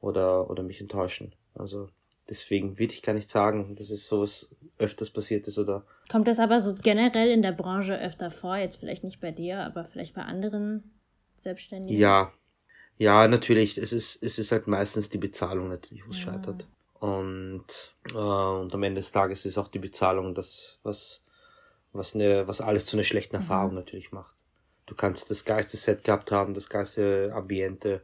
oder, oder mich enttäuschen. Also deswegen würde ich gar nicht sagen, dass es sowas öfters passiert ist oder. Kommt das aber so generell in der Branche öfter vor? Jetzt vielleicht nicht bei dir, aber vielleicht bei anderen Selbstständigen? Ja. Ja, natürlich. Es ist, es ist halt meistens die Bezahlung natürlich, wo es ja. scheitert. Und, äh, und am Ende des Tages ist auch die Bezahlung das, was, was, eine, was alles zu einer schlechten mhm. Erfahrung mhm. natürlich macht du kannst das geilste Set gehabt haben, das geilste Ambiente.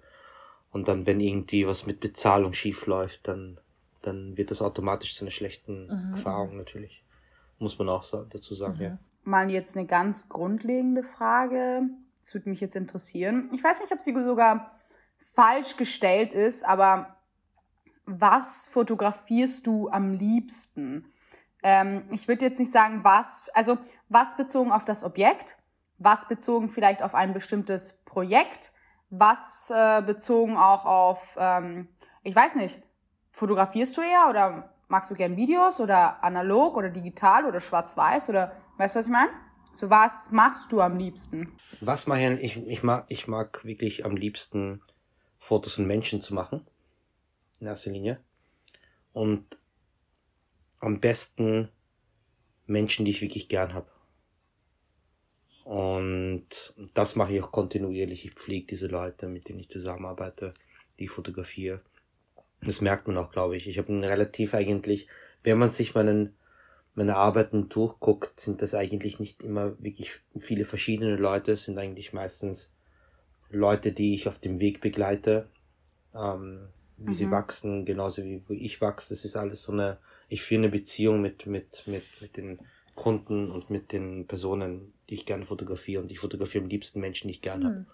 Und dann, wenn irgendwie was mit Bezahlung schief läuft, dann, dann wird das automatisch zu einer schlechten mhm. Erfahrung natürlich. Muss man auch dazu sagen, mhm. ja. Mal jetzt eine ganz grundlegende Frage. Das würde mich jetzt interessieren. Ich weiß nicht, ob sie sogar falsch gestellt ist, aber was fotografierst du am liebsten? Ähm, ich würde jetzt nicht sagen, was, also was bezogen auf das Objekt, was bezogen vielleicht auf ein bestimmtes Projekt, was äh, bezogen auch auf, ähm, ich weiß nicht, fotografierst du eher oder magst du gern Videos oder analog oder digital oder schwarz-weiß oder weißt du, was ich meine? So was machst du am liebsten? Was mache ich? Ich mag, ich mag wirklich am liebsten Fotos von Menschen zu machen. In erster Linie. Und am besten Menschen, die ich wirklich gern habe. Und das mache ich auch kontinuierlich. Ich pflege diese Leute, mit denen ich zusammenarbeite, die ich fotografiere. Das merkt man auch, glaube ich. Ich habe relativ eigentlich, wenn man sich meinen, meine Arbeiten durchguckt, sind das eigentlich nicht immer wirklich viele verschiedene Leute, sind eigentlich meistens Leute, die ich auf dem Weg begleite, ähm, wie mhm. sie wachsen, genauso wie, wie ich wachse. Das ist alles so eine, ich führe eine Beziehung mit, mit, mit, mit den Kunden und mit den Personen, die ich gerne fotografiere. Und ich fotografiere am liebsten Menschen, die ich gerne mhm. habe.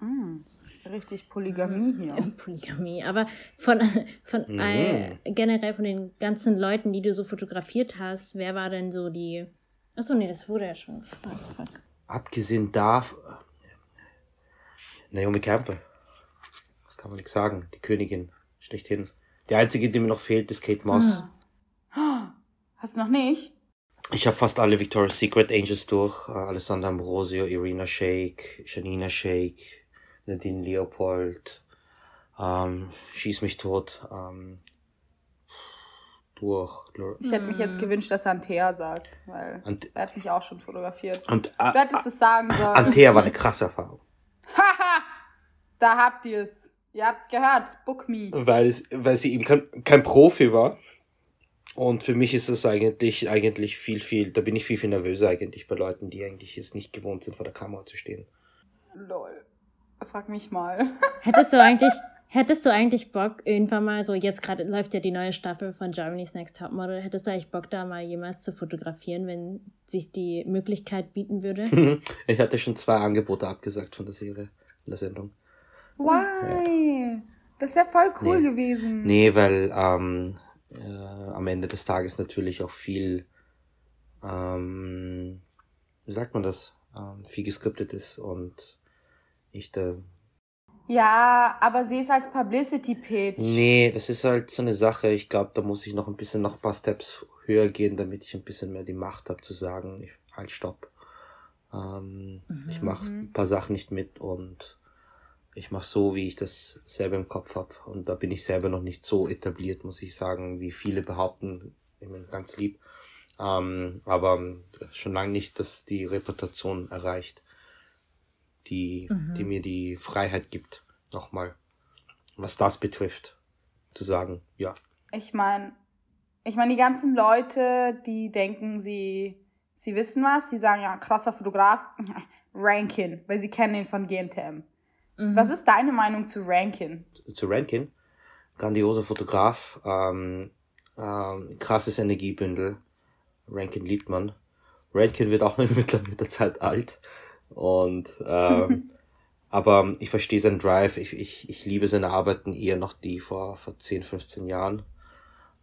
Mhm. Richtig Polygamie hier. [laughs] Polygamie, aber von, von mhm. all, generell von den ganzen Leuten, die du so fotografiert hast, wer war denn so die. Achso, nee, das wurde ja schon gefragt. Abgesehen davon. Naomi Campbell. Das kann man nicht sagen. Die Königin schlechthin. Die einzige, die mir noch fehlt, ist Kate Moss. Hm. [gasps] Hast du noch nicht? Ich habe fast alle Victoria's Secret Angels durch. Uh, Alessandra Ambrosio, Irina Shayk, Janina Shayk, Nadine Leopold, ähm, Schieß mich tot, ähm, durch. Ich hätte mich jetzt gewünscht, dass er Antea sagt, weil Ant er hat mich auch schon fotografiert. Und, äh, du hättest es sagen sollen. Antea war eine [laughs] krasse Erfahrung. Haha, da habt ihr es. Ihr habt's gehört, book me. Weil, es, weil sie eben kein, kein Profi war. Und für mich ist es eigentlich, eigentlich viel, viel, da bin ich viel, viel nervöser eigentlich bei Leuten, die eigentlich jetzt nicht gewohnt sind, vor der Kamera zu stehen. Lol. Frag mich mal. [laughs] Hättest du eigentlich, hättest du eigentlich Bock, irgendwann mal, so jetzt gerade läuft ja die neue Staffel von Germany's Next Topmodel, hättest du eigentlich Bock, da mal jemals zu fotografieren, wenn sich die Möglichkeit bieten würde? [laughs] ich hatte schon zwei Angebote abgesagt von der Serie, in der Sendung. Why? Ja. Das ist ja voll cool nee. gewesen. Nee, weil ähm, äh, am Ende des Tages natürlich auch viel, ähm, wie sagt man das, ähm, viel geskriptet ist und ich da. Ja, aber sie ist als Publicity-Page. Nee, das ist halt so eine Sache. Ich glaube, da muss ich noch ein bisschen noch ein paar Steps höher gehen, damit ich ein bisschen mehr die Macht habe zu sagen, ich, halt stopp. Ähm, mhm. Ich mache ein paar Sachen nicht mit und ich mache so, wie ich das selber im Kopf habe. Und da bin ich selber noch nicht so etabliert, muss ich sagen, wie viele behaupten. Ich bin ganz lieb. Ähm, aber schon lange nicht, dass die Reputation erreicht die, mhm. die mir die Freiheit gibt, nochmal, was das betrifft, zu sagen, ja. Ich meine, ich meine, die ganzen Leute, die denken, sie, sie wissen was, die sagen, ja, krasser Fotograf, [laughs] Rankin, weil sie kennen ihn von GNTM. Mhm. Was ist deine Meinung zu Rankin? Zu, zu Rankin? Grandioser Fotograf, ähm, ähm, krasses Energiebündel. Rankin liebt man. Rankin wird auch [laughs] mit der Zeit alt. Und ähm, [laughs] aber ich verstehe seinen Drive, ich, ich, ich liebe seine Arbeiten eher noch die vor, vor 10, 15 Jahren.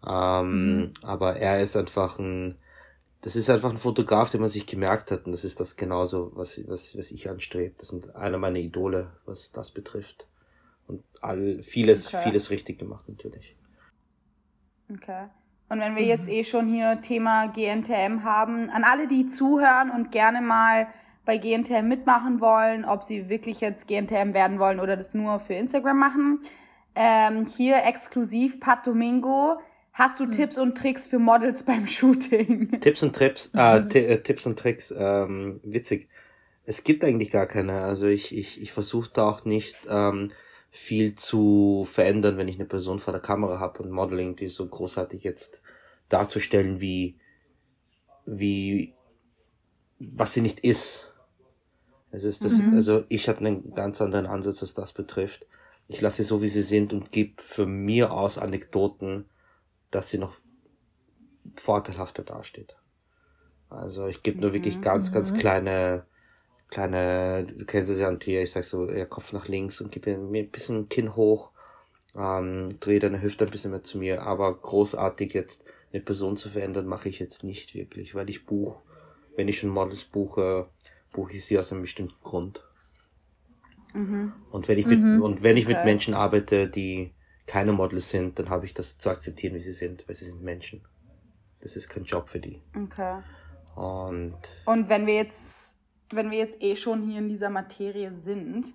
Ähm, mhm. Aber er ist einfach ein, das ist einfach ein Fotograf, den man sich gemerkt hat und das ist das genauso, was, was, was ich anstrebe. Das sind einer meiner Idole, was das betrifft. Und all, vieles, okay. vieles richtig gemacht natürlich. Okay. Und wenn wir jetzt eh schon hier Thema GNTM haben, an alle, die zuhören und gerne mal bei GNTM mitmachen wollen, ob sie wirklich jetzt GNTM werden wollen oder das nur für Instagram machen. Ähm, hier exklusiv Pat Domingo. Hast du hm. Tipps und Tricks für Models [laughs] beim Shooting? Tipps und Trips, [laughs] äh, äh, Tipps und Tricks, ähm, witzig. Es gibt eigentlich gar keine. Also ich, ich, ich versuche da auch nicht ähm, viel zu verändern, wenn ich eine Person vor der Kamera habe und Modeling, die so großartig jetzt darzustellen, wie, wie, was sie nicht ist. Es ist das, mhm. also ich habe einen ganz anderen Ansatz, was das betrifft. Ich lasse sie so, wie sie sind und gebe für mir aus Anekdoten, dass sie noch vorteilhafter dasteht. Also ich gebe nur wirklich mhm. ganz, ganz mhm. kleine, kleine, du kennst es ja an Tier, ich sag so, ja, Kopf nach links und gebe mir ein bisschen Kinn hoch, ähm, drehe deine Hüfte ein bisschen mehr zu mir, aber großartig jetzt eine Person zu verändern, mache ich jetzt nicht wirklich, weil ich buche, wenn ich schon Models buche, buche ich sie aus einem bestimmten Grund. Mhm. Und wenn ich mit, mhm. und wenn ich okay. mit Menschen arbeite, die keine Models sind, dann habe ich das zu akzeptieren, wie sie sind, weil sie sind Menschen. Das ist kein Job für die. Okay. Und, und wenn wir jetzt, wenn wir jetzt eh schon hier in dieser Materie sind,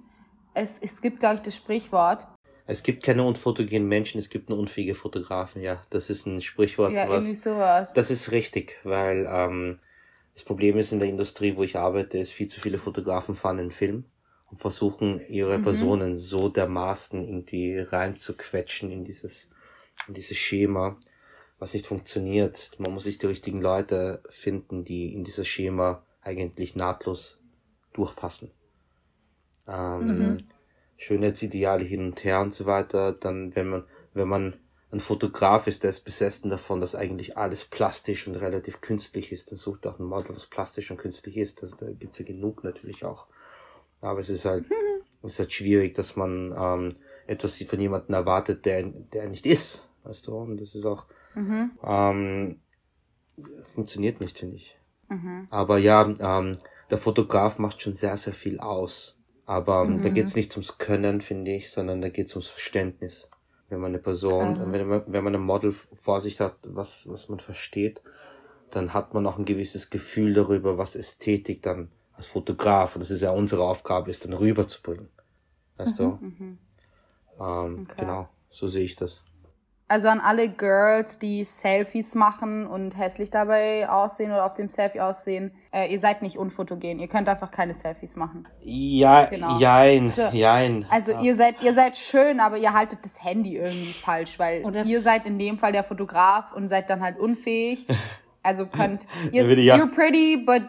es, es gibt, glaube ich, das Sprichwort. Es gibt keine unfotogenen Menschen, es gibt nur unfähige Fotografen, ja. Das ist ein Sprichwort. Ja, was, irgendwie sowas. Das ist richtig, weil ähm, das Problem ist in der Industrie, wo ich arbeite, ist viel zu viele Fotografen fahren einen Film und versuchen ihre mhm. Personen so dermaßen irgendwie reinzuquetschen in dieses, in dieses Schema, was nicht funktioniert. Man muss sich die richtigen Leute finden, die in dieses Schema eigentlich nahtlos durchpassen. Ähm, mhm. Schönheitsideale hin und her und so weiter. Dann, wenn man, wenn man ein Fotograf ist, der ist besessen davon, dass eigentlich alles plastisch und relativ künstlich ist, dann sucht auch ein Model, was plastisch und künstlich ist. Da, da gibt's ja genug natürlich auch. Aber es ist halt, [laughs] es ist halt schwierig, dass man ähm, etwas von jemandem erwartet, der, der nicht ist. Weißt du? Und das ist auch mhm. ähm, funktioniert nicht, finde ich. Mhm. Aber ja, ähm, der Fotograf macht schon sehr, sehr viel aus. Aber mhm. da geht's nicht ums Können, finde ich, sondern da geht's ums Verständnis. Wenn man eine Person, mhm. wenn, man, wenn man ein Model vor sich hat, was, was man versteht, dann hat man auch ein gewisses Gefühl darüber, was Ästhetik dann als Fotograf, und das ist ja unsere Aufgabe, ist dann rüberzubringen. Weißt mhm, du? Mhm. Ähm, okay. Genau, so sehe ich das. Also an alle Girls, die Selfies machen und hässlich dabei aussehen oder auf dem Selfie aussehen, äh, ihr seid nicht unfotogen. Ihr könnt einfach keine Selfies machen. Ja, genau. jein, so. jein. Also ja. ihr seid, ihr seid schön, aber ihr haltet das Handy irgendwie falsch, weil oder ihr seid in dem Fall der Fotograf und seid dann halt unfähig. [laughs] Also könnt, ihr, ja. you're pretty, but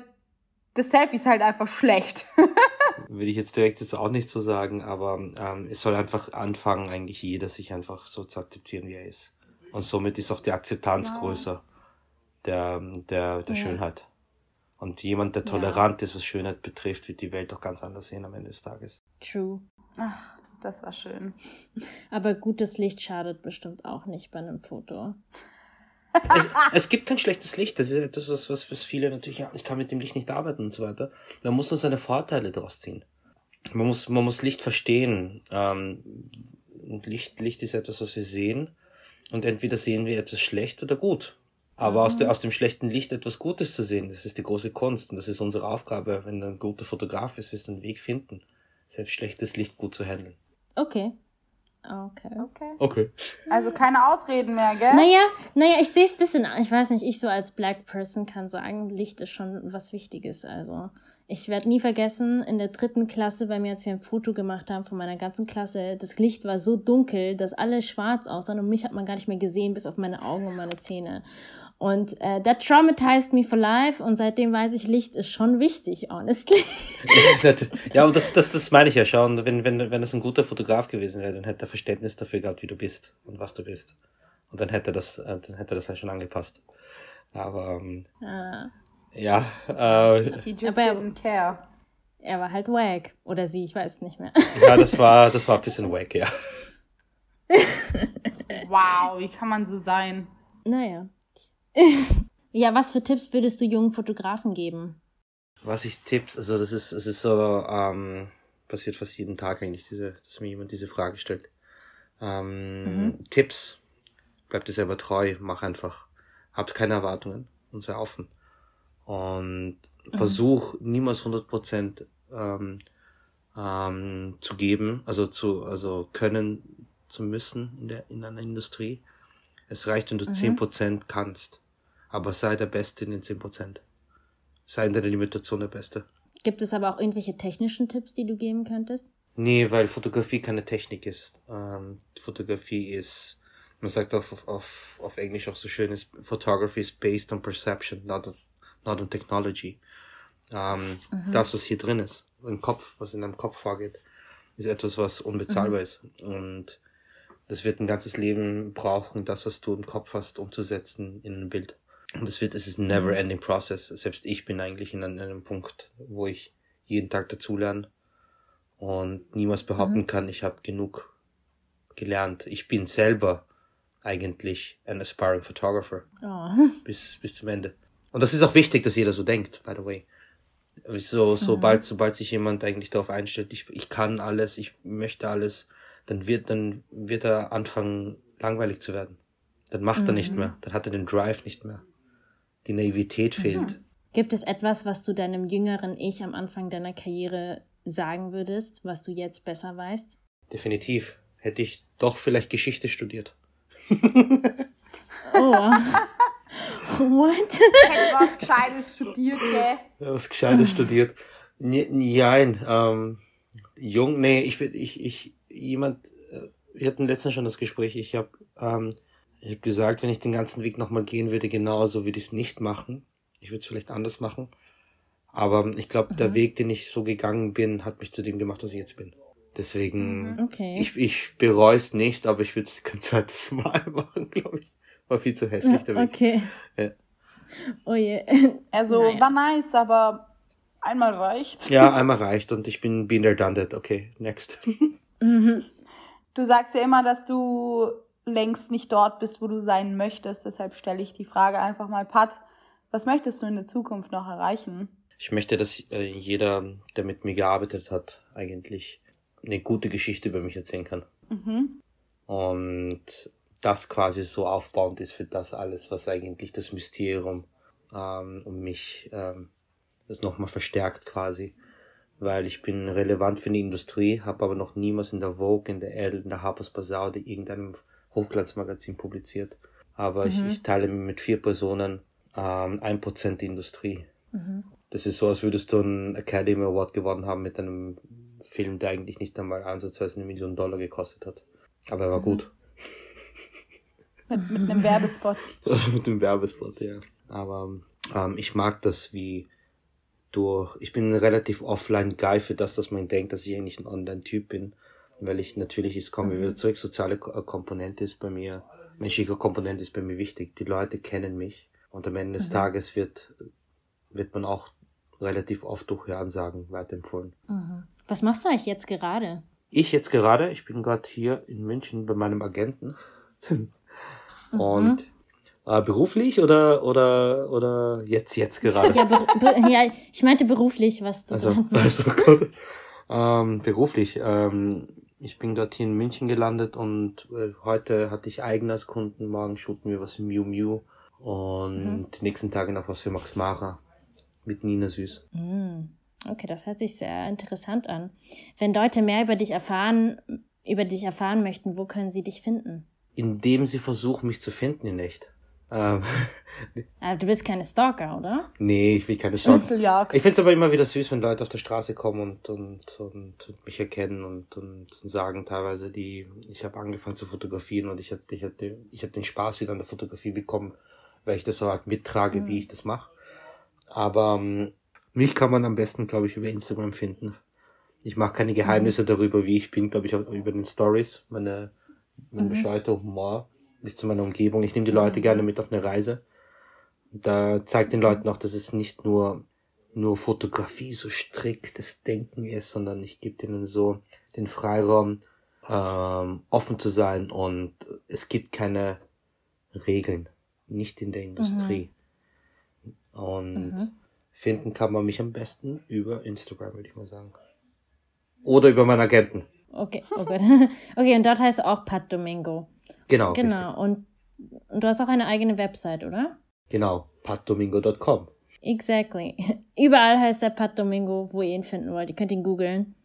das Selfie ist halt einfach schlecht. [laughs] Will ich jetzt direkt jetzt auch nicht so sagen, aber ähm, es soll einfach anfangen, eigentlich jeder sich einfach so zu akzeptieren, wie er ist. Und somit ist auch die Akzeptanz wow. größer der, der, der ja. Schönheit. Und jemand, der tolerant ja. ist, was Schönheit betrifft, wird die Welt doch ganz anders sehen am Ende des Tages. True. Ach, das war schön. Aber gutes Licht schadet bestimmt auch nicht bei einem Foto es, es, gibt kein schlechtes Licht. Das ist etwas, was, was, was viele natürlich, ja, ich kann mit dem Licht nicht arbeiten und so weiter. Man muss nur seine Vorteile daraus ziehen. Man muss, man muss Licht verstehen. Ähm, und Licht, Licht ist etwas, was wir sehen. Und entweder sehen wir etwas schlecht oder gut. Aber mhm. aus, der, aus dem schlechten Licht etwas Gutes zu sehen, das ist die große Kunst. Und das ist unsere Aufgabe, wenn du ein guter Fotograf bist, wirst du einen Weg finden, selbst schlechtes Licht gut zu handeln. Okay. Okay. Okay. Okay. Also keine Ausreden mehr, gell? Naja, naja, ich sehe es ein bisschen, ich weiß nicht, ich so als Black Person kann sagen, Licht ist schon was Wichtiges. Also ich werde nie vergessen, in der dritten Klasse bei mir, als wir ein Foto gemacht haben von meiner ganzen Klasse, das Licht war so dunkel, dass alle schwarz aussahen und mich hat man gar nicht mehr gesehen, bis auf meine Augen und meine Zähne. Und äh, that traumatized me for life und seitdem weiß ich, Licht ist schon wichtig, honestly. [laughs] ja, und das, das, das meine ich ja schon. Wenn, wenn, wenn es ein guter Fotograf gewesen wäre, dann hätte er Verständnis dafür gehabt, wie du bist und was du bist. Und dann hätte das, äh, dann hätte das ja schon angepasst. Aber ähm, ah. ja. Äh, He just aber didn't care. Er war halt wack. Oder sie, ich weiß nicht mehr. ja, das war, das war ein bisschen wack, ja. [laughs] wow, wie kann man so sein? Naja. [laughs] ja, was für Tipps würdest du jungen Fotografen geben? Was ich Tipps, also das ist, es ist so, ähm, passiert fast jeden Tag eigentlich, diese, dass mir jemand diese Frage stellt. Ähm, mhm. Tipps, bleib dir selber treu, mach einfach. Habt keine Erwartungen und sei offen. Und mhm. versuch niemals 100 Prozent ähm, ähm, zu geben, also zu, also können zu müssen in der, in einer Industrie. Es reicht, wenn du mhm. Prozent kannst aber sei der Beste in den 10%. Sei in deiner Limitation der Beste. Gibt es aber auch irgendwelche technischen Tipps, die du geben könntest? Nee, weil Fotografie keine Technik ist. Ähm, Fotografie ist, man sagt auf, auf, auf Englisch auch so schön, ist, Photography is based on perception, not on, not on technology. Ähm, mhm. Das, was hier drin ist, im Kopf, was in deinem Kopf vorgeht, ist etwas, was unbezahlbar mhm. ist. Und das wird ein ganzes Leben brauchen, das, was du im Kopf hast, umzusetzen in ein Bild. Und es wird, es ist ein never mhm. ending process. Selbst ich bin eigentlich in einem, in einem Punkt, wo ich jeden Tag dazulerne und niemals behaupten mhm. kann, ich habe genug gelernt. Ich bin selber eigentlich ein aspiring photographer. Oh. Bis, bis zum Ende. Und das ist auch wichtig, dass jeder so denkt, by the way. So, sobald, mhm. sobald sich jemand eigentlich darauf einstellt, ich, ich kann alles, ich möchte alles, dann wird, dann wird er anfangen, langweilig zu werden. Dann macht mhm. er nicht mhm. mehr, dann hat er den Drive nicht mehr die Naivität mhm. fehlt. Mhm. Gibt es etwas, was du deinem jüngeren Ich am Anfang deiner Karriere sagen würdest, was du jetzt besser weißt? Definitiv. Hätte ich doch vielleicht Geschichte studiert. oh. [laughs] What? Hättest was Gescheites studiert, gell? Ja, was Gescheites studiert. Nein, ähm, jung, nee, ich würde, ich, ich, jemand, äh, wir hatten letztens schon das Gespräch, ich habe ähm, ich habe gesagt, wenn ich den ganzen Weg nochmal gehen würde, genauso würde ich es nicht machen. Ich würde es vielleicht anders machen. Aber ich glaube, mhm. der Weg, den ich so gegangen bin, hat mich zu dem gemacht, was ich jetzt bin. Deswegen, mhm. okay. ich, ich bereue es nicht, aber ich würde es kein zweites [laughs] Mal machen, glaube ich. War viel zu hässlich damit. Okay. Ja. Oh je. [laughs] Also naja. war nice, aber einmal reicht. Ja, [laughs] einmal reicht und ich bin been there, done that. Okay, next. Mhm. Du sagst ja immer, dass du längst nicht dort bist, wo du sein möchtest. Deshalb stelle ich die Frage einfach mal, Pat, was möchtest du in der Zukunft noch erreichen? Ich möchte, dass äh, jeder, der mit mir gearbeitet hat, eigentlich eine gute Geschichte über mich erzählen kann. Mhm. Und das quasi so aufbauend ist für das alles, was eigentlich das Mysterium ähm, um mich ähm, das nochmal verstärkt quasi. Weil ich bin relevant für die Industrie, habe aber noch niemals in der Vogue, in der Elle, in der Harper's Bazaar oder irgendeinem Hochglanzmagazin publiziert. Aber mhm. ich, ich, teile mit vier Personen ähm, ein Prozent die Industrie. Mhm. Das ist so, als würdest du einen Academy Award gewonnen haben mit einem Film, der eigentlich nicht einmal ansatzweise eine Million Dollar gekostet hat. Aber er war mhm. gut. [laughs] Mit, mit einem Werbespot. [laughs] mit einem Werbespot, ja. Aber ähm, ich mag das, wie durch. Ich bin ein relativ offline-Guy für das, dass man denkt, dass ich eigentlich ein Online-Typ bin. Weil ich natürlich, es kommen wir wieder mhm. zurück, soziale Komponente ist bei mir, menschliche Komponente ist bei mir wichtig. Die Leute kennen mich. Und am Ende des mhm. Tages wird, wird man auch relativ oft durch Hörensagen weiterempfohlen. Mhm. Was machst du eigentlich jetzt gerade? Ich jetzt gerade, ich bin gerade hier in München bei meinem Agenten. Mhm. Und äh, beruflich oder oder oder jetzt jetzt gerade? Ja, ja ich meinte beruflich, was du also, [laughs] also. Ähm, beruflich. Ähm, ich bin gerade hier in München gelandet und äh, heute hatte ich eigenes Kunden, morgen shooten wir was im Miu Miu und mhm. die nächsten Tage noch was für Max Mara mit Nina Süß. Mhm. Okay, das hört sich sehr interessant an. Wenn Leute mehr über dich erfahren, über dich erfahren möchten, wo können sie dich finden? Indem sie versuchen, mich zu finden in echt. Ähm, aber du willst keine Stalker, oder? Nee, ich will keine Stalker. Ich find's aber immer wieder süß, wenn Leute auf der Straße kommen und, und, und, und mich erkennen und, und sagen teilweise, die, ich habe angefangen zu fotografieren und ich hatte, ich hatte, ich habe den Spaß wieder an der Fotografie bekommen, weil ich das so halt mittrage, mhm. wie ich das mache. Aber ähm, mich kann man am besten, glaube ich, über Instagram finden. Ich mache keine Geheimnisse mhm. darüber, wie ich bin, glaube ich, über den Stories, meine, mein mhm. bescheuerter Humor bis zu meiner Umgebung. Ich nehme die Leute mhm. gerne mit auf eine Reise. Da zeigt den Leuten auch, dass es nicht nur nur Fotografie so striktes Denken ist, sondern ich gebe ihnen so den Freiraum, ähm, offen zu sein und es gibt keine Regeln, nicht in der Industrie. Mhm. Und mhm. finden kann man mich am besten über Instagram, würde ich mal sagen. Oder über meinen Agenten. Okay, oh Gott. [laughs] okay, und dort heißt auch Pat Domingo. Genau. Genau. Und, und du hast auch eine eigene Website, oder? Genau, patdomingo.com. Exactly. [laughs] Überall heißt der Pat Domingo, wo ihr ihn finden wollt. Ihr könnt ihn googeln.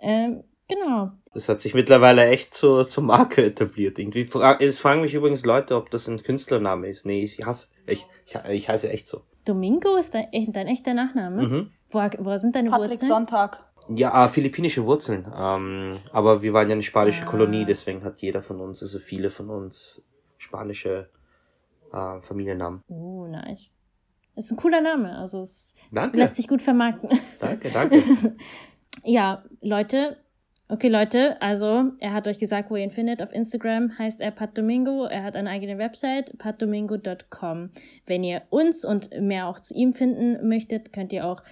Ähm, genau. Das hat sich mittlerweile echt zur, zur Marke etabliert. Irgendwie es fragen mich übrigens Leute, ob das ein Künstlername ist. Nee, ich hasse, ich, ich, ich heiße echt so. Domingo ist dein, dein echter Nachname? Mhm. Wo, wo sind deine Patrick Wurzeln? Sonntag. Ja, äh, philippinische Wurzeln. Ähm, aber wir waren ja eine spanische ah. Kolonie, deswegen hat jeder von uns, also viele von uns, spanische äh, Familiennamen. Oh, nice. Ist ein cooler Name, also es danke. lässt sich gut vermarkten. Danke, danke. [laughs] ja, Leute, okay, Leute, also er hat euch gesagt, wo ihr ihn findet. Auf Instagram heißt er Pat Domingo. Er hat eine eigene Website, patdomingo.com. Wenn ihr uns und mehr auch zu ihm finden möchtet, könnt ihr auch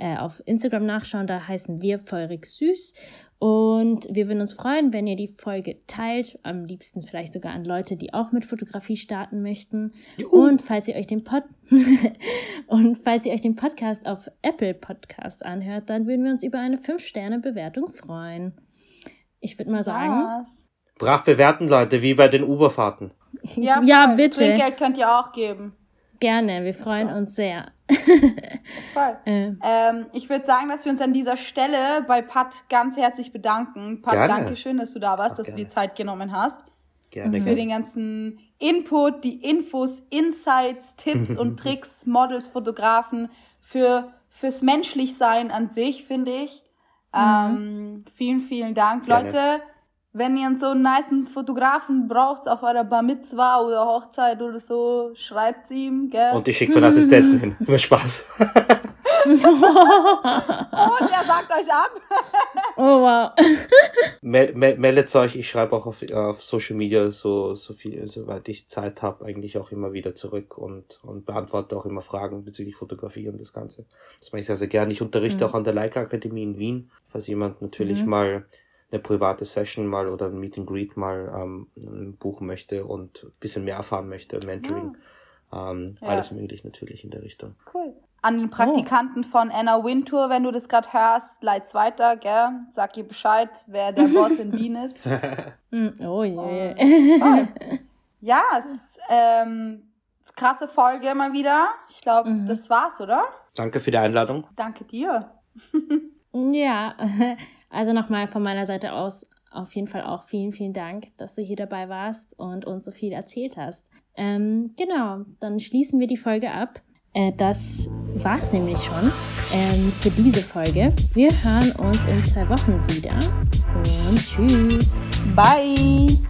äh, auf Instagram nachschauen. Da heißen wir Feurig Süß. Und wir würden uns freuen, wenn ihr die Folge teilt. Am liebsten vielleicht sogar an Leute, die auch mit Fotografie starten möchten. Juhu. Und falls ihr euch den Pod [laughs] und falls ihr euch den Podcast auf Apple Podcast anhört, dann würden wir uns über eine 5-Sterne-Bewertung freuen. Ich würde mal sagen. Was? Brav bewerten, Leute, wie bei den Uberfahrten. Ja, ja bitte. Trinkgeld könnt ihr auch geben. Gerne, wir freuen so. uns sehr. [laughs] Voll. Äh. Ähm, ich würde sagen, dass wir uns an dieser Stelle bei Pat ganz herzlich bedanken. Pat, gerne. danke schön, dass du da warst, Ach, dass gerne. du die Zeit genommen hast. Gerne. Für gerne. den ganzen Input, die Infos, Insights, Tipps und [laughs] Tricks, Models, Fotografen, für, fürs Menschlichsein an sich, finde ich. Mhm. Ähm, vielen, vielen Dank. Gerne. Leute, wenn ihr so einen nice Fotografen braucht auf eurer Bar Mitzwa oder Hochzeit oder so, schreibt's ihm, gell? Und ich schicke meinen Assistenten hin. Immer Spaß. [laughs] Und er sagt euch ab. oh wow. [laughs] Mel mel meldet euch, ich schreibe auch auf, auf Social Media so, so viel, soweit ich Zeit habe, eigentlich auch immer wieder zurück und, und beantworte auch immer Fragen bezüglich Fotografie und das Ganze. Das mache ich sehr, sehr gerne. Ich unterrichte mhm. auch an der Leica Akademie in Wien, falls jemand natürlich mhm. mal eine private Session mal oder ein Meet and Greet mal ähm, buchen möchte und ein bisschen mehr erfahren möchte, Mentoring. Ja. Ähm, ja. Alles möglich natürlich in der Richtung. Cool. An den Praktikanten oh. von Anna Wintour, wenn du das gerade hörst, leit's weiter, gell? Sag ihr Bescheid, wer der Boss in Wien ist. [laughs] Mm, oh je. Yeah. ja, es ist ähm, krasse Folge mal wieder. Ich glaube, mhm. das war's, oder? Danke für die Einladung. Danke dir. [laughs] [laughs] ja, also nochmal von meiner Seite aus auf jeden Fall auch vielen, vielen Dank, dass du hier dabei warst und uns so viel erzählt hast. Ähm, genau, dann schließen wir die Folge ab. Äh, das war's nämlich schon ähm, für diese Folge. Wir hören uns in zwei Wochen wieder und tschüss. Bye.